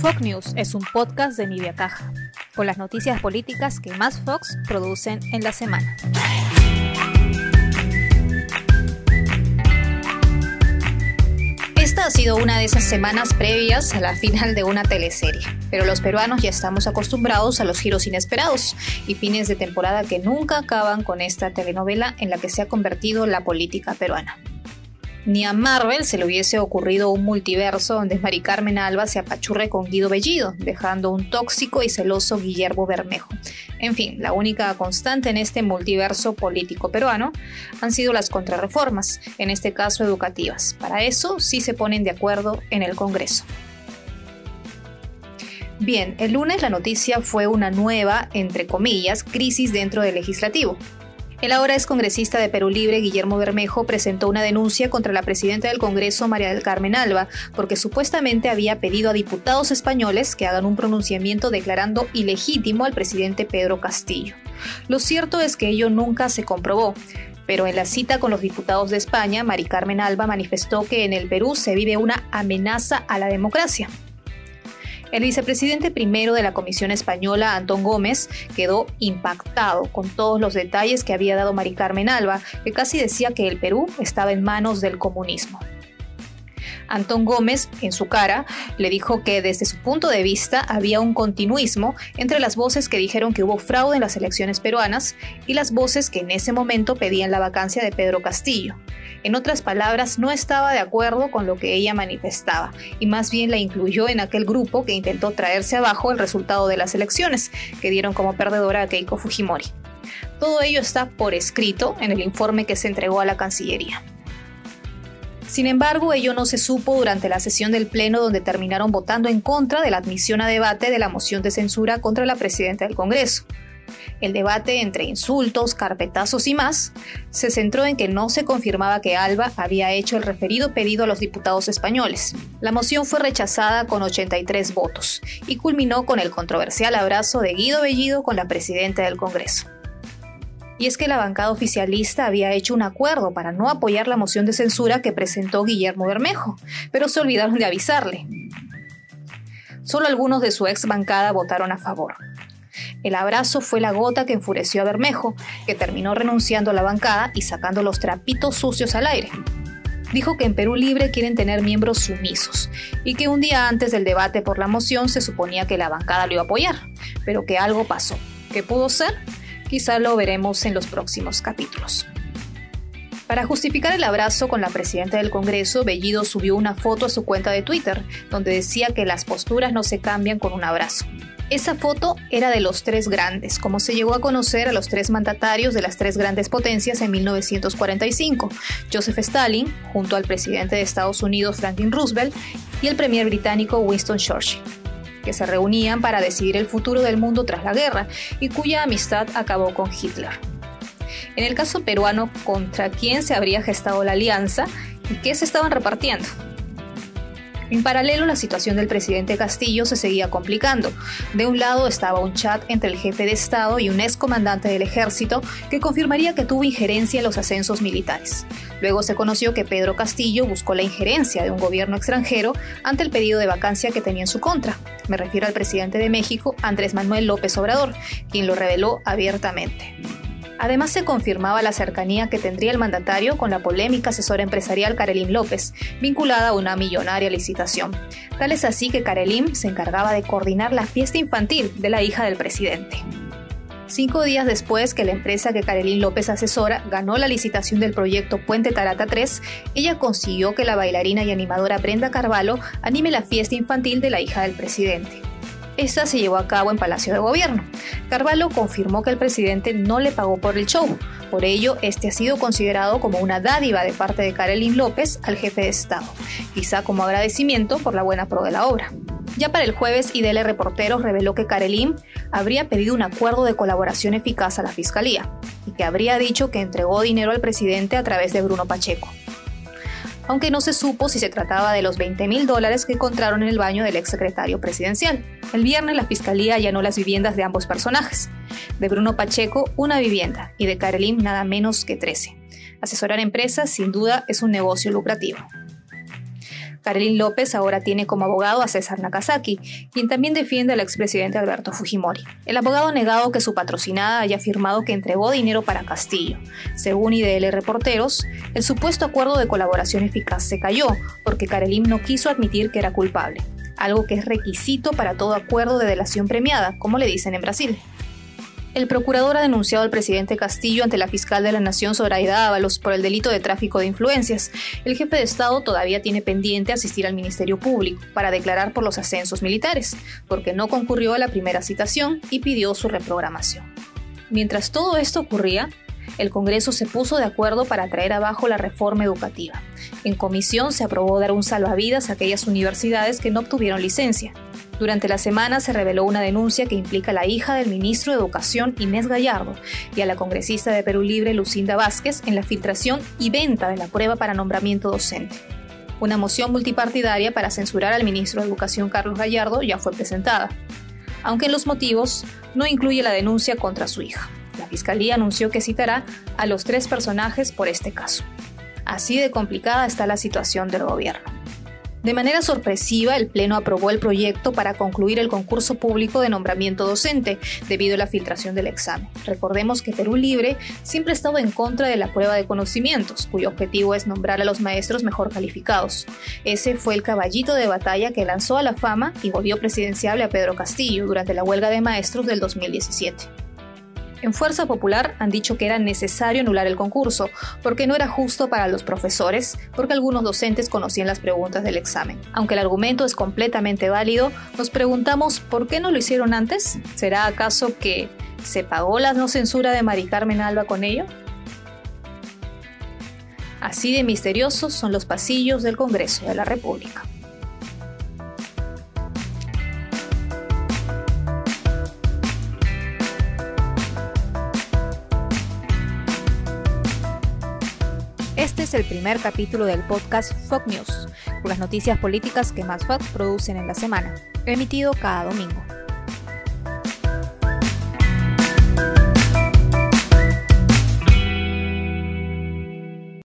Fox News es un podcast de Nivia Caja, con las noticias políticas que más Fox producen en la semana. Sido una de esas semanas previas a la final de una teleserie, pero los peruanos ya estamos acostumbrados a los giros inesperados y fines de temporada que nunca acaban con esta telenovela en la que se ha convertido la política peruana. Ni a Marvel se le hubiese ocurrido un multiverso donde Mari Carmen Alba se apachurre con Guido Bellido, dejando un tóxico y celoso Guillermo Bermejo. En fin, la única constante en este multiverso político peruano han sido las contrarreformas, en este caso educativas. Para eso sí se ponen de acuerdo en el Congreso. Bien, el lunes la noticia fue una nueva, entre comillas, crisis dentro del legislativo. El ahora es congresista de Perú Libre, Guillermo Bermejo, presentó una denuncia contra la presidenta del Congreso, María del Carmen Alba, porque supuestamente había pedido a diputados españoles que hagan un pronunciamiento declarando ilegítimo al presidente Pedro Castillo. Lo cierto es que ello nunca se comprobó. Pero en la cita con los diputados de España, Mari Carmen Alba manifestó que en el Perú se vive una amenaza a la democracia. El vicepresidente primero de la Comisión Española, Antón Gómez, quedó impactado con todos los detalles que había dado Mari Carmen Alba, que casi decía que el Perú estaba en manos del comunismo. Antón Gómez, en su cara, le dijo que desde su punto de vista había un continuismo entre las voces que dijeron que hubo fraude en las elecciones peruanas y las voces que en ese momento pedían la vacancia de Pedro Castillo. En otras palabras, no estaba de acuerdo con lo que ella manifestaba y más bien la incluyó en aquel grupo que intentó traerse abajo el resultado de las elecciones, que dieron como perdedora a Keiko Fujimori. Todo ello está por escrito en el informe que se entregó a la Cancillería. Sin embargo, ello no se supo durante la sesión del Pleno donde terminaron votando en contra de la admisión a debate de la moción de censura contra la presidenta del Congreso. El debate entre insultos, carpetazos y más se centró en que no se confirmaba que Alba había hecho el referido pedido a los diputados españoles. La moción fue rechazada con 83 votos y culminó con el controversial abrazo de Guido Bellido con la presidenta del Congreso y es que la bancada oficialista había hecho un acuerdo para no apoyar la moción de censura que presentó Guillermo Bermejo, pero se olvidaron de avisarle. Solo algunos de su ex bancada votaron a favor. El abrazo fue la gota que enfureció a Bermejo, que terminó renunciando a la bancada y sacando los trapitos sucios al aire. Dijo que en Perú Libre quieren tener miembros sumisos y que un día antes del debate por la moción se suponía que la bancada lo iba a apoyar, pero que algo pasó. ¿Qué pudo ser? Quizá lo veremos en los próximos capítulos. Para justificar el abrazo con la presidenta del Congreso, Bellido subió una foto a su cuenta de Twitter, donde decía que las posturas no se cambian con un abrazo. Esa foto era de los tres grandes, como se llegó a conocer a los tres mandatarios de las tres grandes potencias en 1945, Joseph Stalin, junto al presidente de Estados Unidos Franklin Roosevelt, y el premier británico Winston Churchill que se reunían para decidir el futuro del mundo tras la guerra y cuya amistad acabó con Hitler. En el caso peruano, ¿contra quién se habría gestado la alianza y qué se estaban repartiendo? En paralelo, la situación del presidente Castillo se seguía complicando. De un lado estaba un chat entre el jefe de Estado y un ex comandante del ejército que confirmaría que tuvo injerencia en los ascensos militares. Luego se conoció que Pedro Castillo buscó la injerencia de un gobierno extranjero ante el pedido de vacancia que tenía en su contra. Me refiero al presidente de México, Andrés Manuel López Obrador, quien lo reveló abiertamente. Además, se confirmaba la cercanía que tendría el mandatario con la polémica asesora empresarial Karelín López, vinculada a una millonaria licitación. Tal es así que Karelín se encargaba de coordinar la fiesta infantil de la hija del presidente. Cinco días después que la empresa que Karelín López asesora ganó la licitación del proyecto Puente Tarata 3, ella consiguió que la bailarina y animadora Brenda Carvalho anime la fiesta infantil de la hija del presidente. Esta se llevó a cabo en Palacio de Gobierno. Carvalho confirmó que el presidente no le pagó por el show. Por ello, este ha sido considerado como una dádiva de parte de Karelin López al jefe de Estado, quizá como agradecimiento por la buena pro de la obra. Ya para el jueves, IDL Reporteros reveló que Karelin habría pedido un acuerdo de colaboración eficaz a la Fiscalía y que habría dicho que entregó dinero al presidente a través de Bruno Pacheco aunque no se supo si se trataba de los 20 mil dólares que encontraron en el baño del exsecretario presidencial. El viernes la fiscalía allanó las viviendas de ambos personajes. De Bruno Pacheco, una vivienda, y de Karelín nada menos que 13. Asesorar empresas sin duda es un negocio lucrativo. Karelin López ahora tiene como abogado a César Nakazaki, quien también defiende al expresidente Alberto Fujimori. El abogado ha negado que su patrocinada haya afirmado que entregó dinero para Castillo. Según IDL Reporteros, el supuesto acuerdo de colaboración eficaz se cayó porque Karelin no quiso admitir que era culpable, algo que es requisito para todo acuerdo de delación premiada, como le dicen en Brasil. El procurador ha denunciado al presidente Castillo ante la fiscal de la Nación Zoraida Ábalos por el delito de tráfico de influencias. El jefe de Estado todavía tiene pendiente asistir al Ministerio Público para declarar por los ascensos militares, porque no concurrió a la primera citación y pidió su reprogramación. Mientras todo esto ocurría, el Congreso se puso de acuerdo para traer abajo la reforma educativa. En comisión se aprobó dar un salvavidas a aquellas universidades que no obtuvieron licencia. Durante la semana se reveló una denuncia que implica a la hija del ministro de Educación Inés Gallardo y a la congresista de Perú Libre Lucinda Vázquez en la filtración y venta de la prueba para nombramiento docente. Una moción multipartidaria para censurar al ministro de Educación Carlos Gallardo ya fue presentada, aunque en los motivos no incluye la denuncia contra su hija. La Fiscalía anunció que citará a los tres personajes por este caso. Así de complicada está la situación del gobierno. De manera sorpresiva, el Pleno aprobó el proyecto para concluir el concurso público de nombramiento docente debido a la filtración del examen. Recordemos que Perú Libre siempre ha estado en contra de la prueba de conocimientos, cuyo objetivo es nombrar a los maestros mejor calificados. Ese fue el caballito de batalla que lanzó a la fama y volvió presidenciable a Pedro Castillo durante la huelga de maestros del 2017. En Fuerza Popular han dicho que era necesario anular el concurso, porque no era justo para los profesores, porque algunos docentes conocían las preguntas del examen. Aunque el argumento es completamente válido, nos preguntamos por qué no lo hicieron antes. ¿Será acaso que se pagó la no censura de Mari Carmen Alba con ello? Así de misteriosos son los pasillos del Congreso de la República. Es el primer capítulo del podcast Fox News, con las noticias políticas que más Fox producen en la semana, emitido cada domingo.